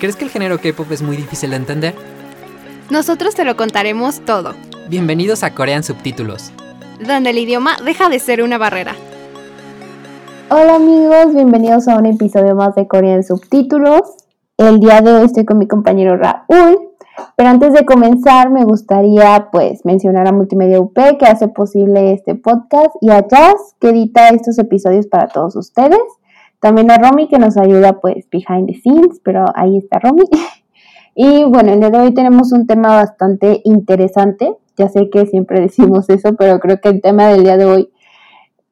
¿Crees que el género K-pop es muy difícil de entender? Nosotros te lo contaremos todo, Bienvenidos a Corean Subtítulos. donde el idioma deja de ser una barrera. Hola amigos, bienvenidos a un episodio más de Corea en Subtítulos. El día de hoy estoy con mi compañero Raúl, pero antes de comenzar me gustaría pues mencionar a Multimedia UP que hace posible este podcast y a Jazz que edita estos episodios para todos ustedes. También a Romy que nos ayuda pues behind the scenes, pero ahí está Romy. Y bueno, el día de hoy tenemos un tema bastante interesante. Ya sé que siempre decimos eso, pero creo que el tema del día de hoy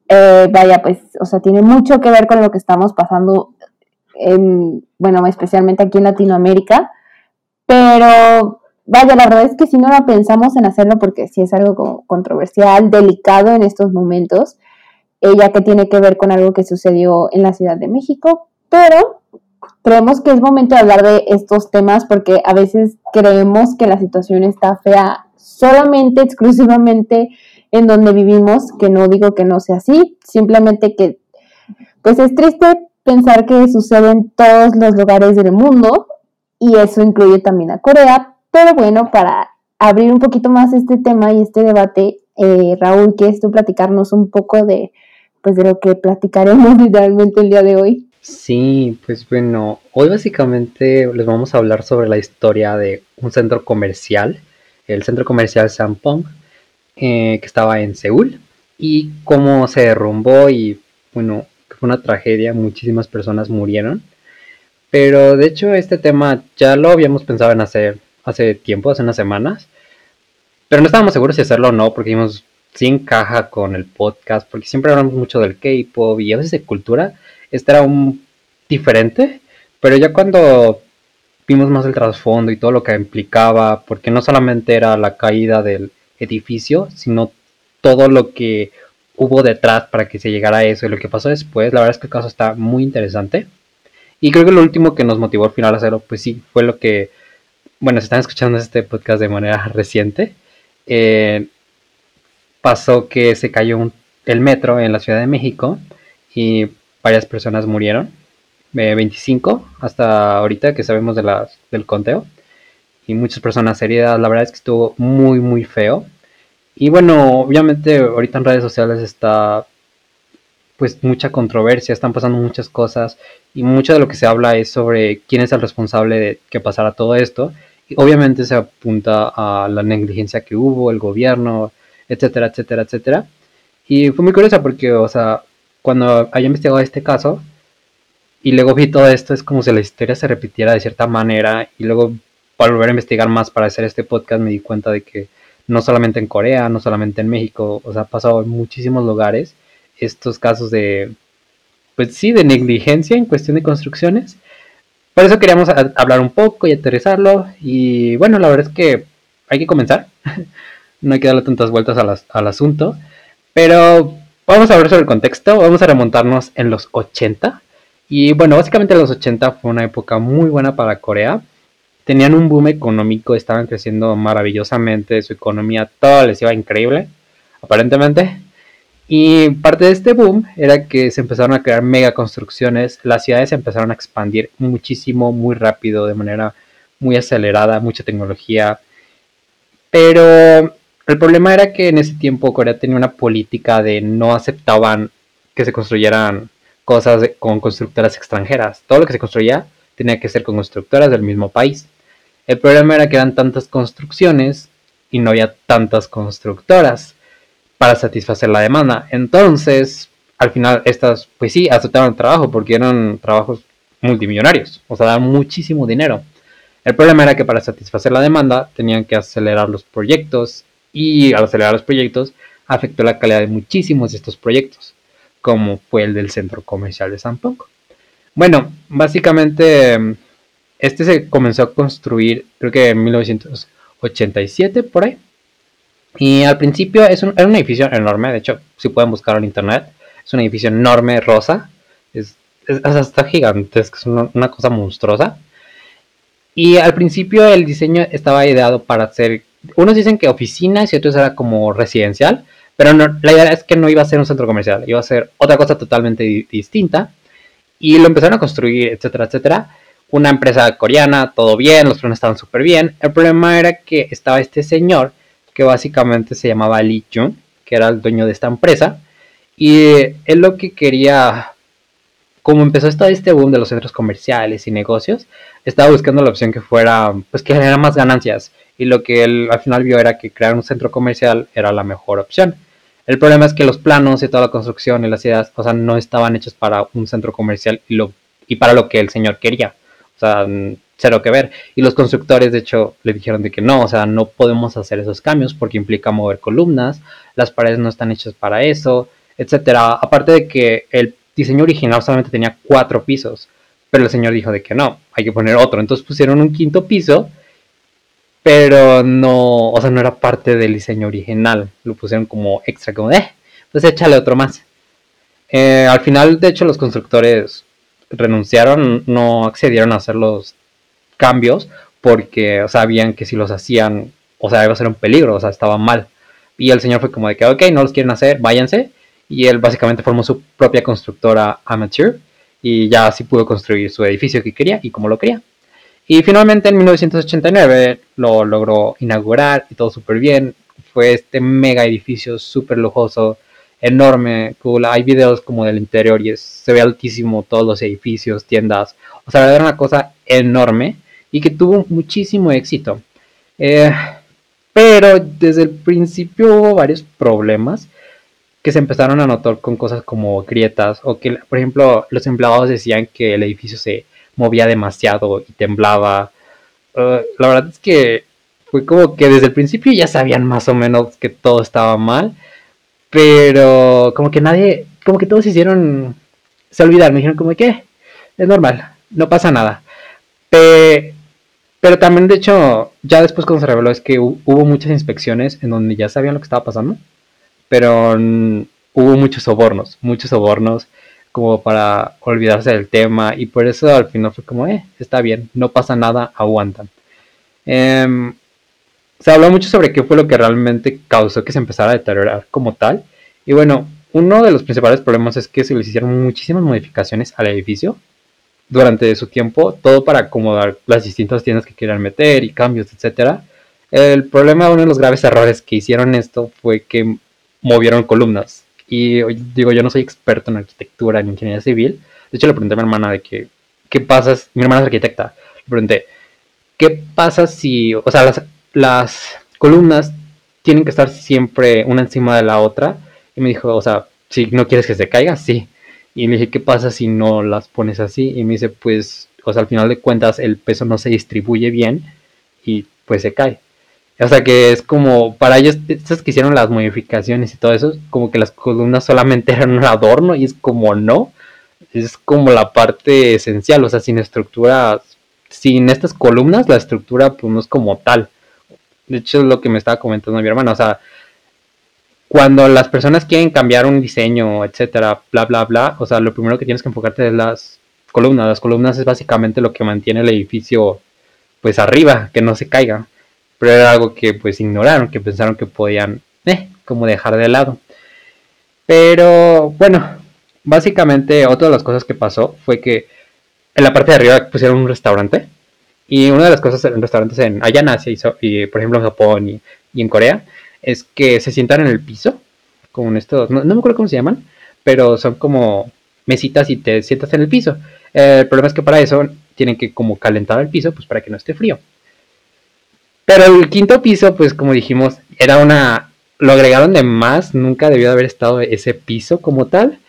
eh, vaya, pues, o sea, tiene mucho que ver con lo que estamos pasando, en, bueno, especialmente aquí en Latinoamérica, pero vaya, la verdad es que si no la pensamos en hacerlo porque sí es algo como controversial, delicado en estos momentos, ya que tiene que ver con algo que sucedió en la Ciudad de México, pero creemos que es momento de hablar de estos temas porque a veces creemos que la situación está fea solamente, exclusivamente en donde vivimos, que no digo que no sea así, simplemente que pues es triste pensar que sucede en todos los lugares del mundo y eso incluye también a Corea, pero bueno, para abrir un poquito más este tema y este debate, eh, Raúl, ¿quieres tú platicarnos un poco de pues de lo que platicaremos literalmente el día de hoy? Sí, pues bueno, hoy básicamente les vamos a hablar sobre la historia de un centro comercial, el centro comercial Sampong, eh, que estaba en Seúl, y cómo se derrumbó y bueno, fue una tragedia, muchísimas personas murieron. Pero de hecho este tema ya lo habíamos pensado en hacer hace tiempo, hace unas semanas, pero no estábamos seguros si hacerlo o no, porque vimos si encaja con el podcast, porque siempre hablamos mucho del K-pop y a veces de cultura. Este era un diferente, pero ya cuando vimos más el trasfondo y todo lo que implicaba, porque no solamente era la caída del edificio, sino todo lo que hubo detrás para que se llegara a eso y lo que pasó después, la verdad es que el caso está muy interesante. Y creo que lo último que nos motivó al final a hacerlo, pues sí, fue lo que, bueno, se están escuchando este podcast de manera reciente. Eh, pasó que se cayó el metro en la Ciudad de México y varias personas murieron, eh, 25 hasta ahorita que sabemos del conteo, y muchas personas heridas, la verdad es que estuvo muy muy feo. Y bueno, obviamente ahorita en redes sociales está pues mucha controversia, están pasando muchas cosas y mucho de lo que se habla es sobre quién es el responsable de que pasara todo esto. Y obviamente se apunta a la negligencia que hubo, el gobierno, etcétera, etcétera, etcétera. Y fue muy curiosa porque, o sea, cuando había investigado este caso y luego vi todo esto, es como si la historia se repitiera de cierta manera y luego para volver a investigar más para hacer este podcast me di cuenta de que no solamente en Corea, no solamente en México, o sea, ha pasado en muchísimos lugares estos casos de, pues sí, de negligencia en cuestión de construcciones. Por eso queríamos hablar un poco y aterrizarlo y bueno, la verdad es que hay que comenzar. no hay que darle tantas vueltas al asunto. Pero vamos a hablar sobre el contexto, vamos a remontarnos en los 80. Y bueno, básicamente los 80 fue una época muy buena para Corea. Tenían un boom económico, estaban creciendo maravillosamente, su economía todo les iba increíble, aparentemente. Y parte de este boom era que se empezaron a crear mega construcciones, las ciudades se empezaron a expandir muchísimo, muy rápido, de manera muy acelerada, mucha tecnología. Pero el problema era que en ese tiempo Corea tenía una política de no aceptaban que se construyeran cosas con constructoras extranjeras. Todo lo que se construía tenía que ser con constructoras del mismo país. El problema era que eran tantas construcciones y no había tantas constructoras para satisfacer la demanda. Entonces, al final, estas, pues sí, aceptaron el trabajo porque eran trabajos multimillonarios, o sea, daban muchísimo dinero. El problema era que para satisfacer la demanda tenían que acelerar los proyectos y al acelerar los proyectos afectó la calidad de muchísimos de estos proyectos, como fue el del centro comercial de Sampong. Bueno, básicamente este se comenzó a construir, creo que en 1987, por ahí. Y al principio es un, era un edificio enorme, de hecho, si pueden buscarlo en internet, es un edificio enorme, rosa, es, es, está gigantesco, es una, una cosa monstruosa. Y al principio el diseño estaba ideado para hacer, unos dicen que oficinas y otros era como residencial, pero no, la idea es que no iba a ser un centro comercial, iba a ser otra cosa totalmente di- distinta. Y lo empezaron a construir, etcétera, etcétera. Una empresa coreana, todo bien, los planes estaban súper bien. El problema era que estaba este señor, que básicamente se llamaba Lee Jun, que era el dueño de esta empresa. Y él lo que quería, como empezó todo este boom de los centros comerciales y negocios, estaba buscando la opción que fuera, pues que generara más ganancias. Y lo que él al final vio era que crear un centro comercial era la mejor opción. El problema es que los planos y toda la construcción y las ideas, o sea, no estaban hechos para un centro comercial y, lo, y para lo que el señor quería. O sea, cero que ver. Y los constructores, de hecho, le dijeron de que no, o sea, no podemos hacer esos cambios porque implica mover columnas, las paredes no están hechas para eso, etcétera. Aparte de que el diseño original solamente tenía cuatro pisos, pero el señor dijo de que no, hay que poner otro. Entonces pusieron un quinto piso, pero no, o sea, no era parte del diseño original. Lo pusieron como extra, como eh, pues échale otro más. Eh, al final, de hecho, los constructores renunciaron, no accedieron a hacer los cambios porque sabían que si los hacían, o sea, iba a ser un peligro, o sea, estaba mal. Y el señor fue como de que, ok, no los quieren hacer, váyanse. Y él básicamente formó su propia constructora amateur y ya así pudo construir su edificio que quería y como lo quería. Y finalmente en 1989 lo logró inaugurar y todo súper bien. Fue este mega edificio súper lujoso, enorme, cool. Hay videos como del interior y se ve altísimo todos los edificios, tiendas. O sea, era una cosa enorme y que tuvo muchísimo éxito. Eh, pero desde el principio hubo varios problemas que se empezaron a notar con cosas como grietas o que, por ejemplo, los empleados decían que el edificio se movía demasiado y temblaba. Uh, la verdad es que fue como que desde el principio ya sabían más o menos que todo estaba mal, pero como que nadie, como que todos hicieron, se olvidaron, me dijeron como que es normal, no pasa nada. Pe- pero también, de hecho, ya después cuando se reveló es que hu- hubo muchas inspecciones en donde ya sabían lo que estaba pasando, pero hubo muchos sobornos, muchos sobornos como para olvidarse del tema y por eso al final fue como, eh, está bien, no pasa nada, aguantan. Em, se habló mucho sobre qué fue lo que realmente causó que se empezara a deteriorar como tal. Y bueno, uno de los principales problemas es que se les hicieron muchísimas modificaciones al edificio durante su tiempo, todo para acomodar las distintas tiendas que querían meter y cambios, etcétera. El problema, uno de los graves errores que hicieron esto fue que movieron columnas. Y digo, yo no soy experto en arquitectura ni ingeniería civil. De hecho, le pregunté a mi hermana de que, ¿qué pasa? Mi hermana es arquitecta. Le pregunté, ¿qué pasa si, o sea, las, las columnas tienen que estar siempre una encima de la otra? Y me dijo, o sea, si no quieres que se caiga, sí. Y le dije, ¿qué pasa si no las pones así? Y me dice, pues, o sea, al final de cuentas el peso no se distribuye bien y pues se cae. O sea que es como, para ellos, estos que hicieron las modificaciones y todo eso, como que las columnas solamente eran un adorno y es como no, es como la parte esencial, o sea, sin estructura, sin estas columnas, la estructura pues no es como tal. De hecho, es lo que me estaba comentando mi hermana, o sea, cuando las personas quieren cambiar un diseño, etcétera, bla, bla, bla, o sea, lo primero que tienes que enfocarte es las columnas. Las columnas es básicamente lo que mantiene el edificio, pues arriba, que no se caiga. Pero era algo que pues ignoraron, que pensaron que podían, eh, como dejar de lado. Pero bueno, básicamente otra de las cosas que pasó fue que en la parte de arriba pusieron un restaurante. Y una de las cosas en restaurantes en, allá en y, por ejemplo en Japón y, en Corea es que se sientan en el piso, con estos, no, no me acuerdo cómo se llaman, pero son como mesitas y te sientas en el piso. El problema es que para eso tienen que como calentar el piso, pues para que no esté frío. Pero el quinto piso, pues como dijimos, era una, lo agregaron de más, nunca debió de haber estado ese piso como tal.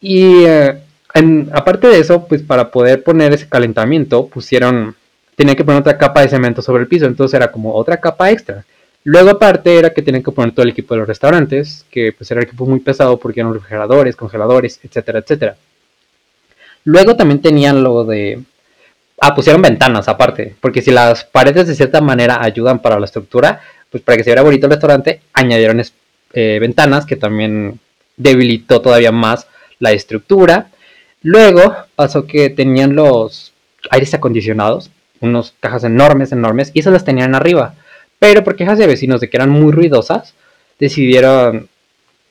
Y eh, en- aparte de eso, pues para poder poner ese calentamiento, pusieron, tenían que poner otra capa de cemento sobre el piso, entonces era como otra capa extra. Luego aparte era que tenían que poner todo el equipo de los restaurantes, que pues era equipo muy pesado porque eran refrigeradores, congeladores, etcétera, etcétera. Luego también tenían lo de ah, pusieron ventanas aparte, porque si las paredes de cierta manera ayudan para la estructura, pues para que se viera bonito el restaurante, añadieron eh, ventanas que también debilitó todavía más la estructura. Luego pasó que tenían los aires acondicionados, unos cajas enormes, enormes, y esas las tenían arriba. Pero por quejas de vecinos de que eran muy ruidosas, decidieron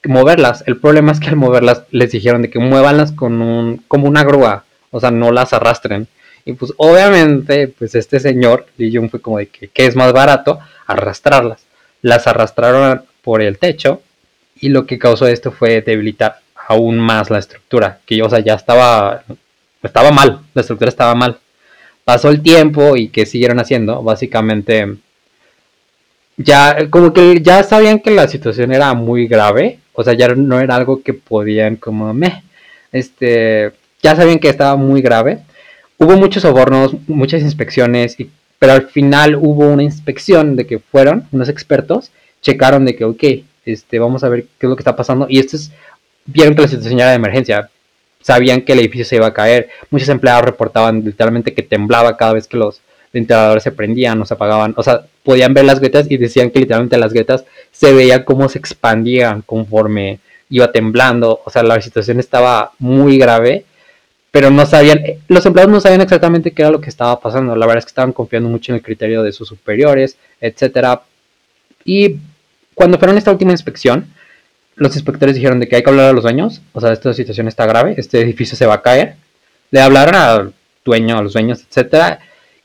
moverlas. El problema es que al moverlas les dijeron de que muévanlas con un, como una grúa, o sea, no las arrastren. Y pues obviamente, pues este señor, Lee Jung, fue como de que, ¿qué es más barato? Arrastrarlas. Las arrastraron por el techo y lo que causó esto fue debilitar aún más la estructura, que o sea, ya estaba, estaba mal, la estructura estaba mal. Pasó el tiempo y que siguieron haciendo, básicamente ya como que ya sabían que la situación era muy grave, o sea, ya no era algo que podían como me este, ya sabían que estaba muy grave. Hubo muchos sobornos, muchas inspecciones, y, pero al final hubo una inspección de que fueron unos expertos, checaron de que, ok, este, vamos a ver qué es lo que está pasando, y estos vieron que la situación era de emergencia, sabían que el edificio se iba a caer, muchos empleados reportaban literalmente que temblaba cada vez que los ventiladores se prendían o se apagaban, o sea, podían ver las grietas y decían que literalmente las grietas se veía cómo se expandían conforme iba temblando, o sea, la situación estaba muy grave, pero no sabían, los empleados no sabían exactamente qué era lo que estaba pasando, la verdad es que estaban confiando mucho en el criterio de sus superiores, etcétera. Y cuando fueron a esta última inspección, los inspectores dijeron de que hay que hablar a los dueños, o sea, esta situación está grave, este edificio se va a caer. Le hablaron al dueño, a los dueños, etcétera,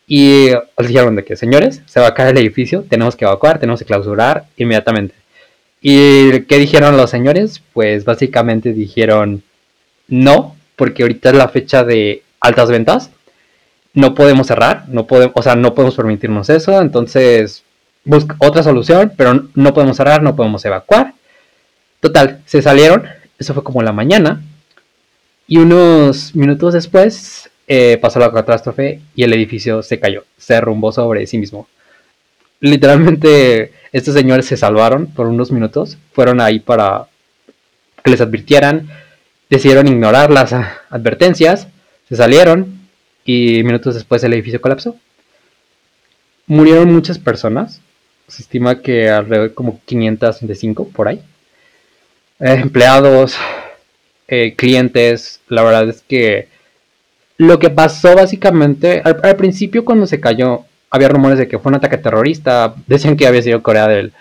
y les dijeron de que, señores, se va a caer el edificio, tenemos que evacuar, tenemos que clausurar inmediatamente. ¿Y qué dijeron los señores? Pues básicamente dijeron no, porque ahorita es la fecha de altas ventas. No podemos cerrar, no podemos, o sea, no podemos permitirnos eso, entonces busca otra solución, pero no podemos cerrar, no podemos evacuar. Total, se salieron, eso fue como la mañana, y unos minutos después eh, pasó la catástrofe y el edificio se cayó, se derrumbó sobre sí mismo. Literalmente, estos señores se salvaron por unos minutos, fueron ahí para que les advirtieran, decidieron ignorar las advertencias, se salieron y minutos después el edificio colapsó. Murieron muchas personas, se estima que alrededor como 565 por ahí. Eh, empleados, eh, clientes, la verdad es que lo que pasó básicamente, al, principio cuando se cayó, había rumores de que fue un ataque terrorista, decían que había sido Corea del,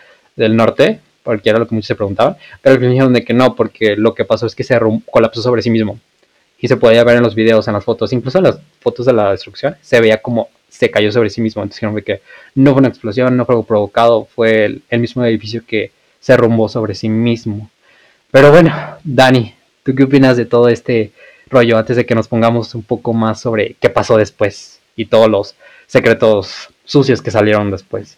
Norte, porque era lo que muchos se preguntaban, pero al dijeron de que no, porque lo que pasó es que se colapsó sobre sí mismo. Y se podía ver en los videos, en las fotos, incluso en las fotos de la destrucción, se veía como se cayó sobre sí mismo. Entonces dijeron de que no fue una explosión, no fue algo provocado, fue el, el mismo edificio que se derrumbó sobre sí mismo. Pero bueno, Dani, ¿tú qué opinas de todo este rollo antes de que nos pongamos un poco más sobre qué pasó después y todos los secretos sucios que salieron después.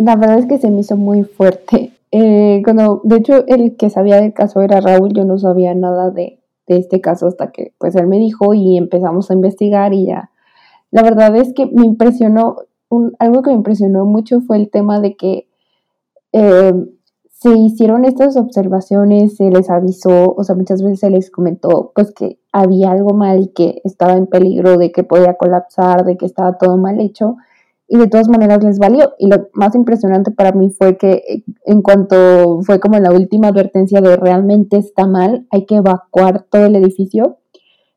La verdad es que se me hizo muy fuerte. Eh, cuando, de hecho, el que sabía del caso era Raúl, yo no sabía nada de, este caso hasta que pues él me dijo y empezamos a investigar y ya. La verdad es que me impresionó, algo que me impresionó mucho fue el tema de que eh, se hicieron estas observaciones, se les avisó, o sea, muchas veces se les comentó pues que había algo mal y que estaba en peligro de que podía colapsar, de que estaba todo mal hecho y de todas maneras les valió. Y lo más impresionante para mí fue que eh, en cuanto fue como la última advertencia de realmente está mal, hay que evacuar todo el edificio,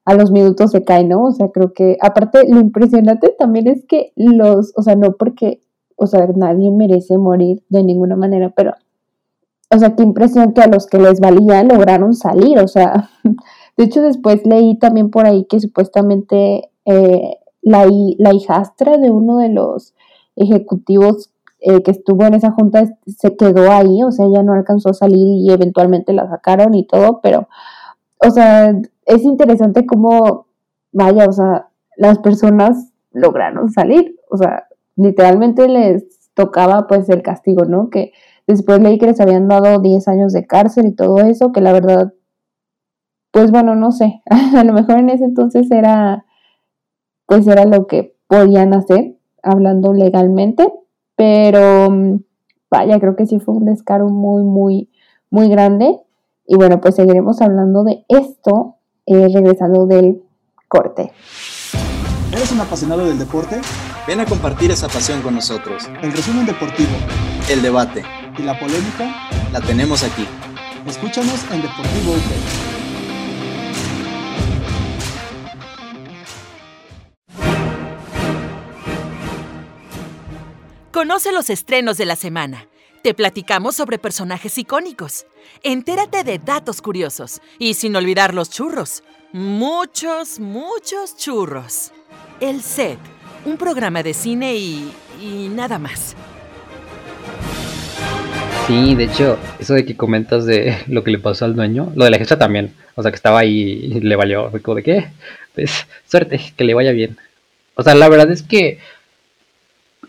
a los minutos se cae, ¿no? O sea, creo que aparte lo impresionante también es que los, o sea, no porque, o sea, nadie merece morir de ninguna manera, pero o sea, qué impresión que a los que les valía lograron salir, o sea, de hecho después leí también por ahí que supuestamente eh, la, la hijastra de uno de los ejecutivos eh, que estuvo en esa junta se quedó ahí, o sea, ella no alcanzó a salir y eventualmente la sacaron y todo, pero, o sea, es interesante cómo, vaya, o sea, las personas lograron salir, o sea, literalmente les tocaba pues el castigo, ¿no? Que Después leí que les habían dado 10 años de cárcel y todo eso, que la verdad, pues bueno, no sé, a lo mejor en ese entonces era, pues era lo que podían hacer, hablando legalmente, pero mm, vaya, creo que sí fue un descaro muy, muy, muy grande. Y bueno, pues seguiremos hablando de esto eh, regresando del corte. ¿Eres un apasionado del deporte? Ven a compartir esa pasión con nosotros. El resumen deportivo. El debate. Y la polémica. La tenemos aquí. Escúchanos en Deportivo UP. Conoce los estrenos de la semana. Te platicamos sobre personajes icónicos. Entérate de datos curiosos. Y sin olvidar los churros. Muchos, muchos churros. El Set, un programa de cine y, y nada más. Sí, de hecho, eso de que comentas de lo que le pasó al dueño, lo de la jefa también. O sea, que estaba ahí y le valió. Fue de qué? Pues suerte, que le vaya bien. O sea, la verdad es que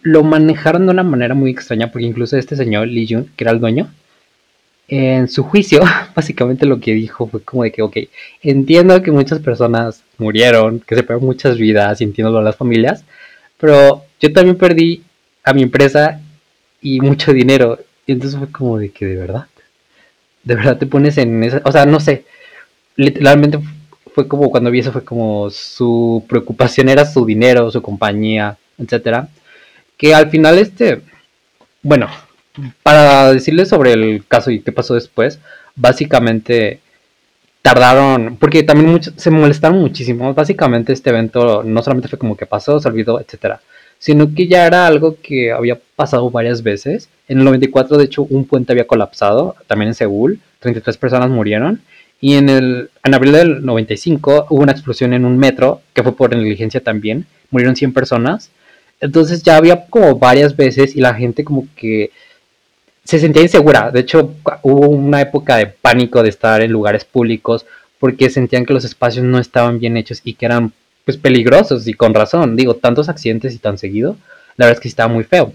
lo manejaron de una manera muy extraña, porque incluso este señor Lee Jun, que era el dueño, en su juicio, básicamente lo que dijo fue como de que, ok, entiendo que muchas personas murieron, que se perdieron muchas vidas, entiendo las familias, pero yo también perdí a mi empresa y mucho dinero. Y entonces fue como de que de verdad, de verdad te pones en esa, o sea, no sé, literalmente fue como cuando vi eso, fue como su preocupación era su dinero, su compañía, etcétera. Que al final este, bueno, para decirles sobre el caso y qué pasó después, básicamente tardaron, porque también muchos se molestaron muchísimo. Básicamente este evento no solamente fue como que pasó, se olvidó, etcétera, sino que ya era algo que había pasado varias veces. En el 94, de hecho, un puente había colapsado, también en Seúl, 33 personas murieron. Y en, el, en abril del 95 hubo una explosión en un metro, que fue por negligencia también, murieron 100 personas. Entonces ya había como varias veces y la gente como que se sentía insegura. De hecho, hubo una época de pánico de estar en lugares públicos porque sentían que los espacios no estaban bien hechos y que eran pues peligrosos y con razón. Digo, tantos accidentes y tan seguido, la verdad es que estaba muy feo.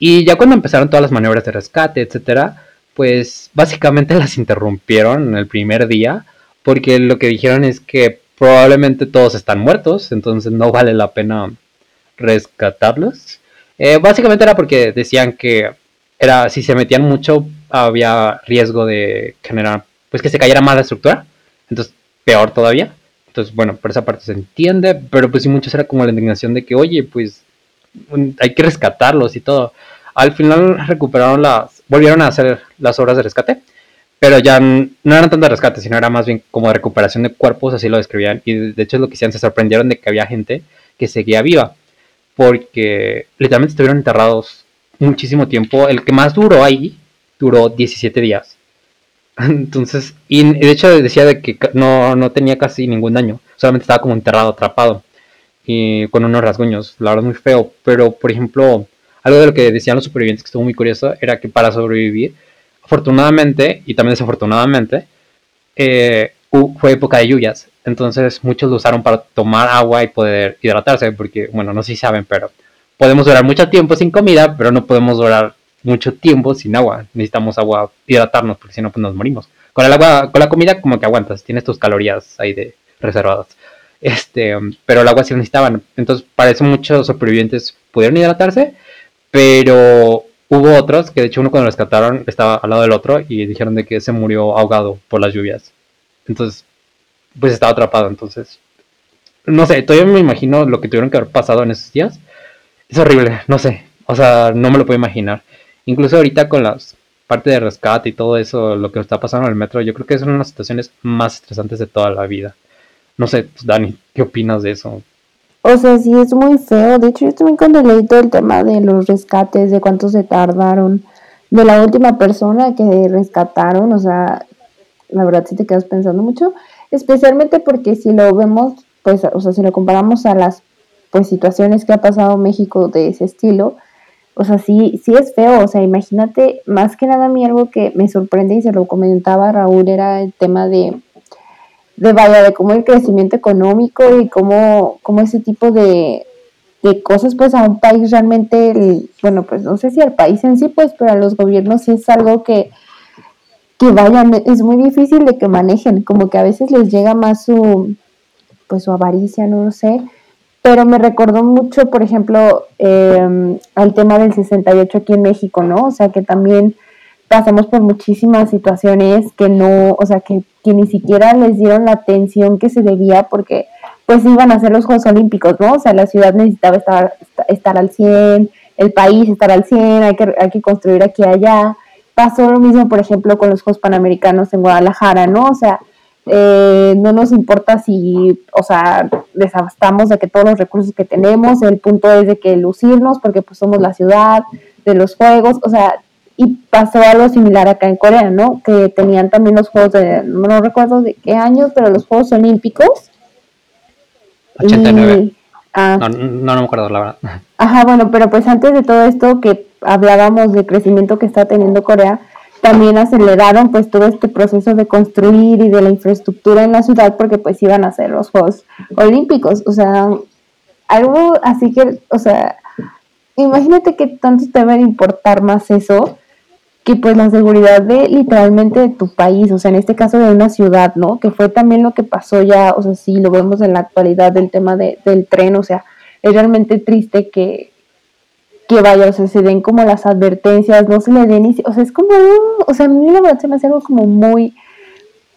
Y ya cuando empezaron todas las maniobras de rescate, etcétera, pues básicamente las interrumpieron en el primer día porque lo que dijeron es que probablemente todos están muertos, entonces no vale la pena rescatarlos. Eh, básicamente era porque decían que era si se metían mucho había riesgo de generar pues que se cayera más la estructura. Entonces peor todavía. Entonces bueno por esa parte se entiende pero pues sí muchos era como la indignación de que oye pues hay que rescatarlos y todo al final recuperaron las volvieron a hacer las obras de rescate pero ya no eran tanto rescate sino era más bien como recuperación de cuerpos así lo describían. Y de hecho es lo que decían se sorprendieron de que había gente que seguía viva porque literalmente estuvieron enterrados muchísimo tiempo. El que más duró ahí duró 17 días. Entonces, y de hecho decía de que no, no tenía casi ningún daño, solamente estaba como enterrado, atrapado y con unos rasguños, la verdad muy feo. Pero, por ejemplo, algo de lo que decían los supervivientes que estuvo muy curioso era que para sobrevivir, afortunadamente y también desafortunadamente, eh, fue época de lluvias. Entonces muchos lo usaron para tomar agua y poder hidratarse, porque, bueno, no sé si saben, pero podemos durar mucho tiempo sin comida, pero no podemos durar mucho tiempo sin agua. Necesitamos agua, hidratarnos, porque si no, pues nos morimos. Con el agua, con la comida, como que aguantas, tienes tus calorías ahí de reservadas. Este, pero el agua sí lo necesitaban. Entonces, para eso muchos supervivientes pudieron hidratarse, pero hubo otros que, de hecho, uno cuando rescataron estaba al lado del otro y dijeron de que se murió ahogado por las lluvias. Entonces, pues estaba atrapado. Entonces, no sé, todavía me imagino lo que tuvieron que haber pasado en esos días es horrible, no sé, o sea, no me lo puedo imaginar. Incluso ahorita con las parte de rescate y todo eso, lo que está pasando en el metro, yo creo que es una de las situaciones más estresantes de toda la vida. No sé, pues, Dani, ¿qué opinas de eso? O sea, sí, es muy feo. De hecho, yo también cuando leí todo el tema de los rescates, de cuánto se tardaron, de la última persona que rescataron, o sea, la verdad sí te quedas pensando mucho, especialmente porque si lo vemos, pues, o sea, si lo comparamos a las pues situaciones que ha pasado México de ese estilo, o sea, sí, sí es feo, o sea, imagínate, más que nada a mí algo que me sorprende y se lo comentaba Raúl era el tema de, de vaya, de cómo el crecimiento económico y cómo, cómo ese tipo de, de cosas, pues a un país realmente, bueno, pues no sé si al país en sí, pues, pero a los gobiernos sí es algo que, que vayan, es muy difícil de que manejen, como que a veces les llega más su, pues su avaricia, no lo sé, pero me recordó mucho, por ejemplo, eh, al tema del 68 aquí en México, ¿no? O sea, que también pasamos por muchísimas situaciones que no, o sea, que, que ni siquiera les dieron la atención que se debía porque pues iban a hacer los Juegos Olímpicos, ¿no? O sea, la ciudad necesitaba estar, estar al 100, el país estar al 100, hay que, hay que construir aquí y allá. Pasó lo mismo, por ejemplo, con los Juegos Panamericanos en Guadalajara, ¿no? O sea, eh, no nos importa si, o sea, desabastamos de que todos los recursos que tenemos, el punto es de que lucirnos, porque pues somos la ciudad de los juegos, o sea, y pasó algo similar acá en Corea, ¿no? Que tenían también los juegos de, no recuerdo de qué años, pero los Juegos Olímpicos 89. Ah, no, no, me acuerdo la verdad. Ajá, bueno, pero pues antes de todo esto que hablábamos de crecimiento que está teniendo Corea, también aceleraron pues todo este proceso de construir y de la infraestructura en la ciudad porque pues iban a hacer los Juegos Olímpicos, o sea, algo así que, o sea, imagínate que tanto te debe importar más eso que pues la seguridad de literalmente de tu país, o sea, en este caso de una ciudad, ¿no? Que fue también lo que pasó ya, o sea, sí, lo vemos en la actualidad del tema de, del tren, o sea, es realmente triste que, que vaya, o sea, se den como las advertencias, no se le den, o sea, es como, o sea, a mí la verdad se me hace algo como muy,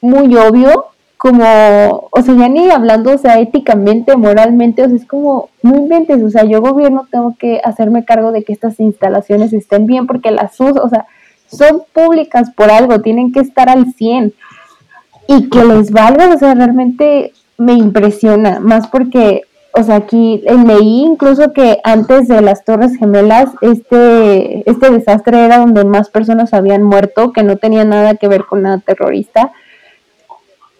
muy obvio, como, o sea, ya ni hablando, o sea, éticamente, moralmente, o sea, es como, no inventes, o sea, yo gobierno tengo que hacerme cargo de que estas instalaciones estén bien porque las uso, o sea, son públicas por algo, tienen que estar al 100 y que les valga, o sea, realmente me impresiona, más porque, o sea, aquí leí incluso que antes de las Torres Gemelas, este, este desastre era donde más personas habían muerto, que no tenía nada que ver con nada terrorista.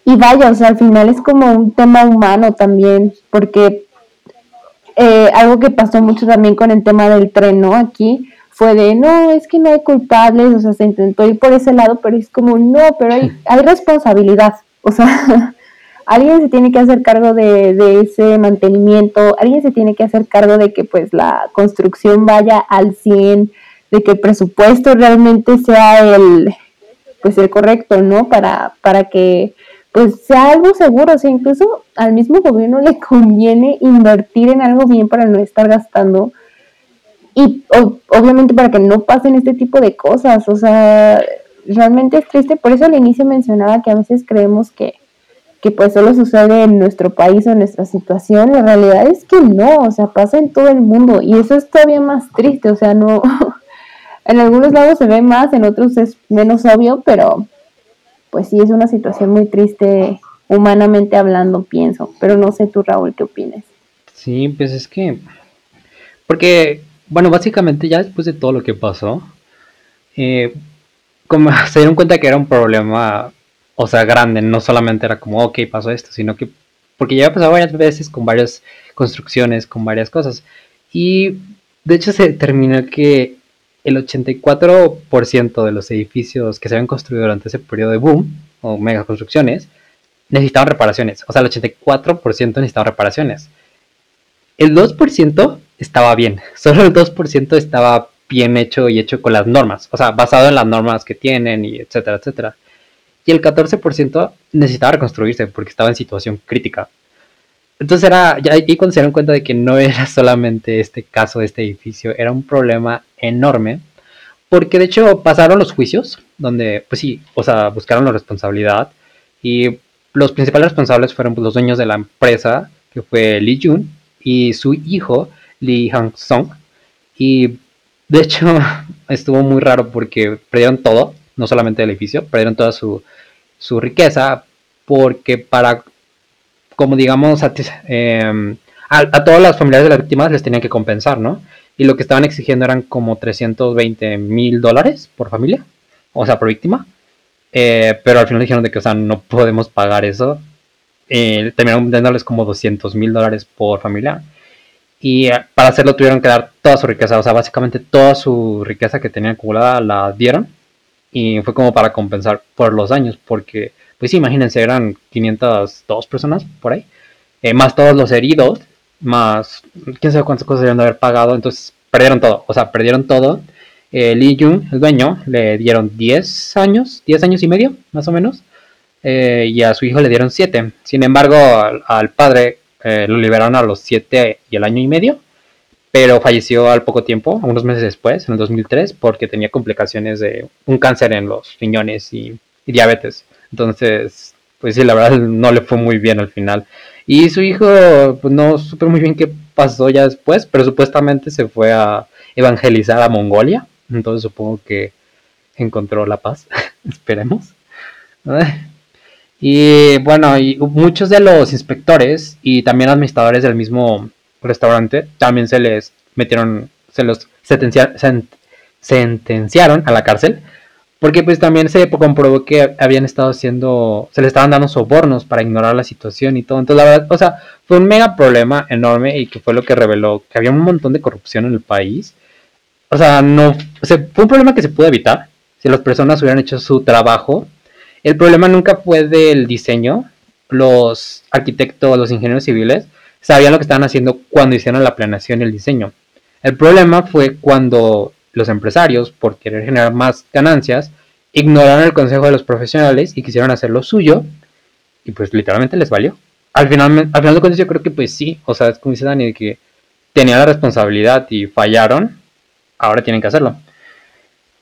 Y vaya, o sea, al final es como un tema humano también, porque eh, algo que pasó mucho también con el tema del tren, ¿no? Aquí, fue de, no, es que no hay culpables, o sea, se intentó ir por ese lado, pero es como, no, pero hay, hay responsabilidad, o sea, alguien se tiene que hacer cargo de, ese mantenimiento, alguien se tiene que hacer cargo de que pues la construcción vaya al 100, de que el presupuesto realmente sea el, pues el correcto, ¿no? Para, para que pues sea algo seguro, o sea, incluso al mismo gobierno le conviene invertir en algo bien para no estar gastando y obviamente para que no pasen este tipo de cosas, o sea, realmente es triste, por eso al inicio mencionaba que a veces creemos que, que pues solo sucede en nuestro país o en nuestra situación, la realidad es que no, o sea, pasa en todo el mundo y eso es todavía más triste, o sea, no, en algunos lados se ve más, en otros es menos obvio, pero pues sí es una situación muy triste humanamente hablando, pienso, pero no sé tú Raúl, ¿qué opinas? Sí, pues es que, porque bueno, básicamente ya después de todo lo que pasó, eh, como se dieron cuenta que era un problema, o sea, grande, no solamente era como, ok, pasó esto, sino que, porque ya ha pasado varias veces con varias construcciones, con varias cosas. Y de hecho se determinó que el 84% de los edificios que se habían construido durante ese periodo de boom, o mega construcciones, necesitaban reparaciones. O sea, el 84% necesitaban reparaciones. El 2% estaba bien. Solo el 2% estaba bien hecho y hecho con las normas. O sea, basado en las normas que tienen y etcétera, etcétera. Y el 14% necesitaba reconstruirse porque estaba en situación crítica. Entonces era, ya ahí cuando se dieron cuenta de que no era solamente este caso de este edificio, era un problema enorme. Porque de hecho pasaron los juicios, donde, pues sí, o sea, buscaron la responsabilidad. Y los principales responsables fueron pues, los dueños de la empresa, que fue Lee Jun, y su hijo, Lee Hang-song. Y de hecho estuvo muy raro porque perdieron todo, no solamente el edificio, perdieron toda su, su riqueza porque para, como digamos, em, a, todas las familiares de las víctimas les tenían que compensar, ¿no? Y lo que estaban exigiendo eran como 320 mil dólares por familia, o sea, por víctima. Eh, pero al final dijeron de que, o sea, no podemos pagar eso. Eh, terminaron dándoles como 200 mil dólares por familia. Y eh, para hacerlo tuvieron que dar toda su riqueza, o sea, básicamente toda su riqueza que tenían acumulada la dieron. Y fue como para compensar por los daños, porque, pues imagínense, eran 502 personas por ahí, eh, más todos los heridos, más quién sabe cuántas cosas debieron de haber pagado, entonces perdieron todo, o sea, perdieron todo. Eh, Lee Jung, el dueño, le dieron 10 años, 10 años y medio, más o menos, y a su hijo le dieron 7. Sin embargo, al padre eh, lo liberaron a los 7 y el año y medio, pero falleció al poco tiempo, unos meses después, en el 2003, porque tenía complicaciones de un cáncer en los riñones y, diabetes. Entonces, pues sí, la verdad no le fue muy bien al final. Y su hijo, pues no supe muy bien qué pasó ya después, pero supuestamente se fue a evangelizar a Mongolia. Entonces supongo que encontró la paz. Esperemos. Y bueno, y muchos de los inspectores y también administradores del mismo restaurante también se les metieron, se los sentenciaron a la cárcel. Porque pues también se comprobó que habían estado haciendo, se le estaban dando sobornos para ignorar la situación y todo. Entonces la verdad, o sea, fue un mega problema enorme y que fue lo que reveló que había un montón de corrupción en el país. O sea, no, o sea, fue un problema que se pudo evitar si las personas hubieran hecho su trabajo el problema nunca fue del diseño. Los arquitectos, los ingenieros civiles, sabían lo que estaban haciendo cuando hicieron la planeación y el diseño. El problema fue cuando los empresarios, por querer generar más ganancias, ignoraron el consejo de los profesionales y quisieron hacer lo suyo y pues literalmente les valió. Al final, al final de cuentas yo creo que pues sí, o sea, es como dice Dani, que tenían la responsabilidad y fallaron, ahora tienen que hacerlo.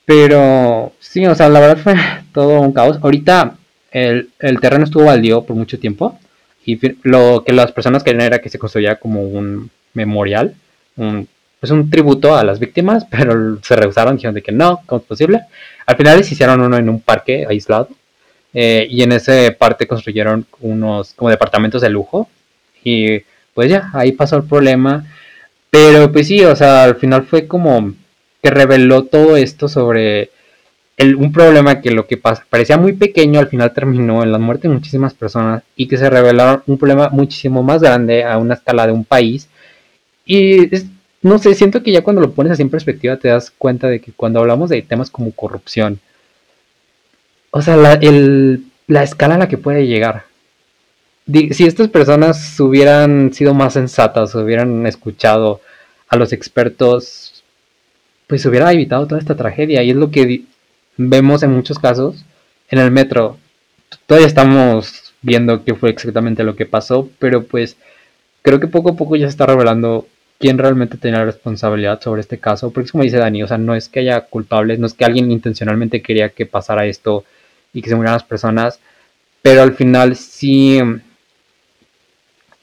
Pero sí, o sea, la verdad fue todo un caos. Ahorita el, terreno estuvo baldío por mucho tiempo y lo que las personas querían era que se construyera como un memorial, un, pues un tributo a las víctimas, pero se rehusaron, dijeron de que no, ¿cómo es posible? Al final se hicieron uno en un parque aislado eh, y en ese parque construyeron unos como departamentos de lujo y pues ya, ahí pasó el problema. Pero pues sí, o sea, al final fue como que reveló todo esto sobre un problema que lo que pasa, parecía muy pequeño al final terminó en la muerte de muchísimas personas y que se revelaron un problema muchísimo más grande a una escala de un país. Y no sé, siento que ya cuando lo pones así en perspectiva te das cuenta de que cuando hablamos de temas como corrupción, o sea, la, la escala a la que puede llegar. Si estas personas hubieran sido más sensatas, hubieran escuchado a los expertos pues hubiera evitado toda esta tragedia. Y es lo que vemos en muchos casos en el metro. Todavía estamos viendo qué fue exactamente lo que pasó, pero pues creo que poco a poco ya se está revelando quién realmente tenía la responsabilidad sobre este caso. Porque como dice Dani, o sea, no es que haya culpables, no es que alguien intencionalmente quería que pasara esto y que se murieran las personas, pero al final sí,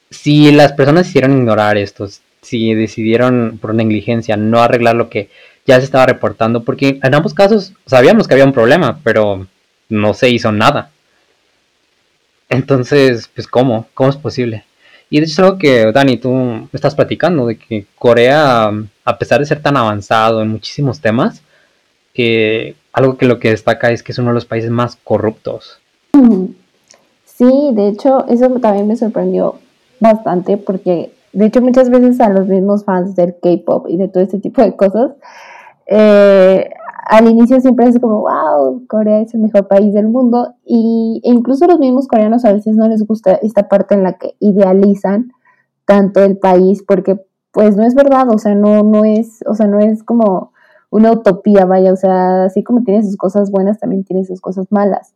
si las personas hicieron ignorar esto, si decidieron por negligencia no arreglar lo que ya se estaba reportando, porque en ambos casos sabíamos que había un problema, pero no se hizo nada. Entonces, pues, ¿cómo? ¿Cómo es posible? Y de hecho es algo que, Dani, tú me estás platicando, de que Corea, a pesar de ser tan avanzado en muchísimos temas, que algo que lo que destaca es que es uno de los países más corruptos. Sí, de hecho, eso también me sorprendió bastante porque, de hecho, muchas veces a los mismos fans del K-Pop y de todo este tipo de cosas, eh, al inicio siempre es como, wow, Corea es el mejor país del mundo y, e incluso los mismos coreanos a veces no les gusta esta parte en la que idealizan tanto el país porque pues no es verdad, o sea, no, no es, o sea, no es como una utopía, vaya, o sea, así como tiene sus cosas buenas, también tiene sus cosas malas.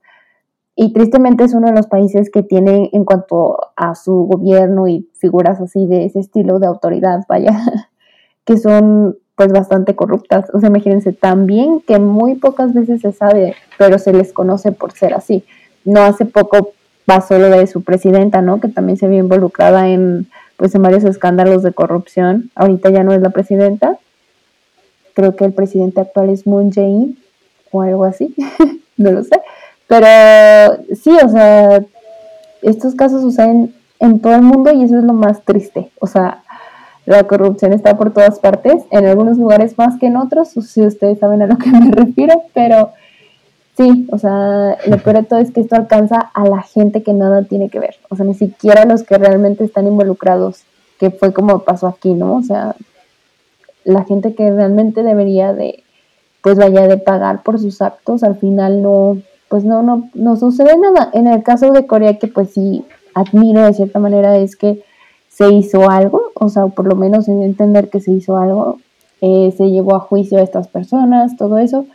Y tristemente es uno de los países que tiene en cuanto a su gobierno y figuras así de ese estilo de autoridad, vaya, que son pues bastante corruptas. O sea, imagínense, también que muy pocas veces se sabe, pero se les conoce por ser así. No hace poco pasó lo de su presidenta, ¿no? Que también se vio involucrada en, pues, en varios escándalos de corrupción. Ahorita ya no es la presidenta. Creo que el presidente actual es Moon Jae-in o algo así. no lo sé. Pero sí, o sea, estos casos suceden en todo el mundo y eso es lo más triste. O sea, la corrupción está por todas partes, en algunos lugares más que en otros, si ustedes saben a lo que me refiero, pero sí, o sea, lo peor de todo es que esto alcanza a la gente que nada tiene que ver, o sea, ni siquiera los que realmente están involucrados, que fue como pasó aquí, ¿no? O sea, la gente que realmente debería de, pues vaya de pagar por sus actos, al final no, pues no, no, no sucede nada. En el caso de Corea, que pues sí admiro de cierta manera, es que se hizo algo, o sea, por lo menos en entender que se hizo algo, eh, se llevó a juicio a estas personas, todo eso,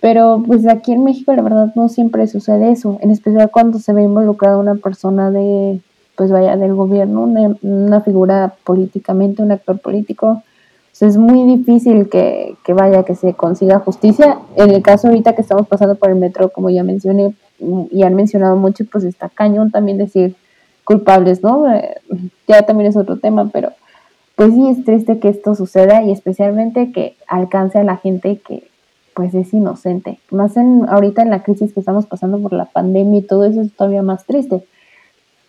pero pues aquí en México la verdad no siempre sucede eso, en especial cuando se ve involucrada una persona de, pues vaya, del gobierno, una, figura políticamente, un actor político, es muy difícil que, que vaya, que se consiga justicia. En el caso ahorita que estamos pasando por el metro, como ya mencioné, y han mencionado mucho, pues está cañón también decir culpables, ¿no? Eh, ya también es otro tema, pero pues sí es triste que esto suceda y especialmente que alcance a la gente que pues es inocente. Más en ahorita en la crisis que estamos pasando por la pandemia y todo eso es todavía más triste.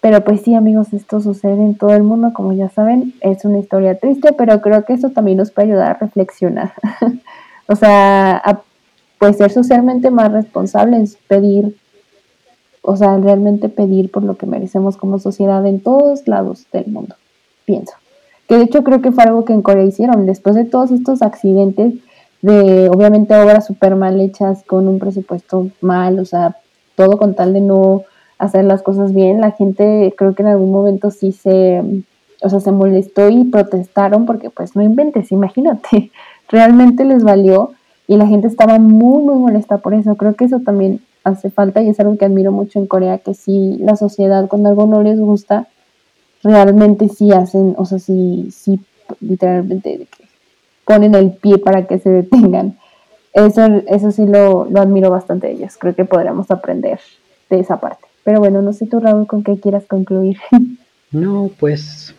Pero pues sí, amigos, esto sucede en todo el mundo, como ya saben, es una historia triste, pero creo que esto también nos puede ayudar a reflexionar. o sea, a pues ser socialmente más responsables, pedir, o sea, realmente pedir por lo que merecemos como sociedad en todos lados del mundo, pienso. Que de hecho creo que fue algo que en Corea hicieron, después de todos estos accidentes, de obviamente obras súper mal hechas, con un presupuesto mal, o sea, todo con tal de no hacer las cosas bien, la gente creo que en algún momento sí se, o sea, se molestó y protestaron porque pues no inventes, imagínate, realmente les valió y la gente estaba muy, muy molesta por eso. Creo que eso también hace falta y es algo que admiro mucho en Corea, que si la sociedad cuando algo no les gusta, realmente sí hacen, o sea, sí, sí, literalmente ponen el pie para que se detengan. Eso, eso sí lo, lo admiro bastante de ellos. Creo que podríamos aprender de esa parte. Pero bueno, no sé tú, Raúl, con qué quieras concluir. No, pues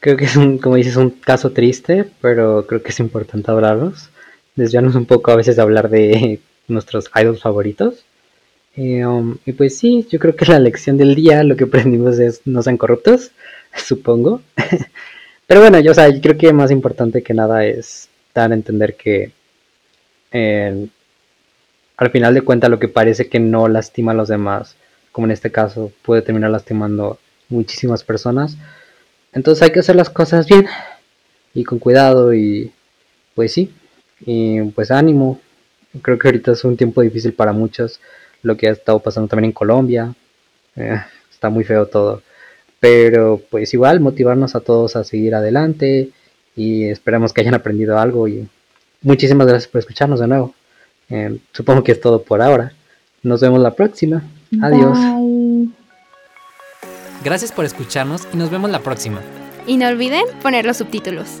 creo que es un, como dices, un caso triste, pero creo que es importante hablarlos desviarnos un poco a veces de hablar de nuestros idols favoritos. Eh, um, y pues sí, yo creo que la lección del día, lo que aprendimos es no sean corruptos, supongo. Pero bueno, yo, o sea, creo que más importante que nada es dar a entender que al final de cuentas lo que parece que no lastima a los demás, como en este caso, puede terminar lastimando muchísimas personas. Entonces hay que hacer las cosas bien y con cuidado y pues sí, y pues ánimo. Creo que ahorita es un tiempo difícil para muchos. Lo que ha estado pasando también en Colombia. Eh, está muy feo todo. Pero pues igual motivarnos a todos a seguir adelante. Y esperamos que hayan aprendido algo. Y muchísimas gracias por escucharnos de nuevo. Eh, supongo que es todo por ahora. Nos vemos la próxima. Adiós. Gracias por escucharnos y nos vemos la próxima. Y no olviden poner los subtítulos.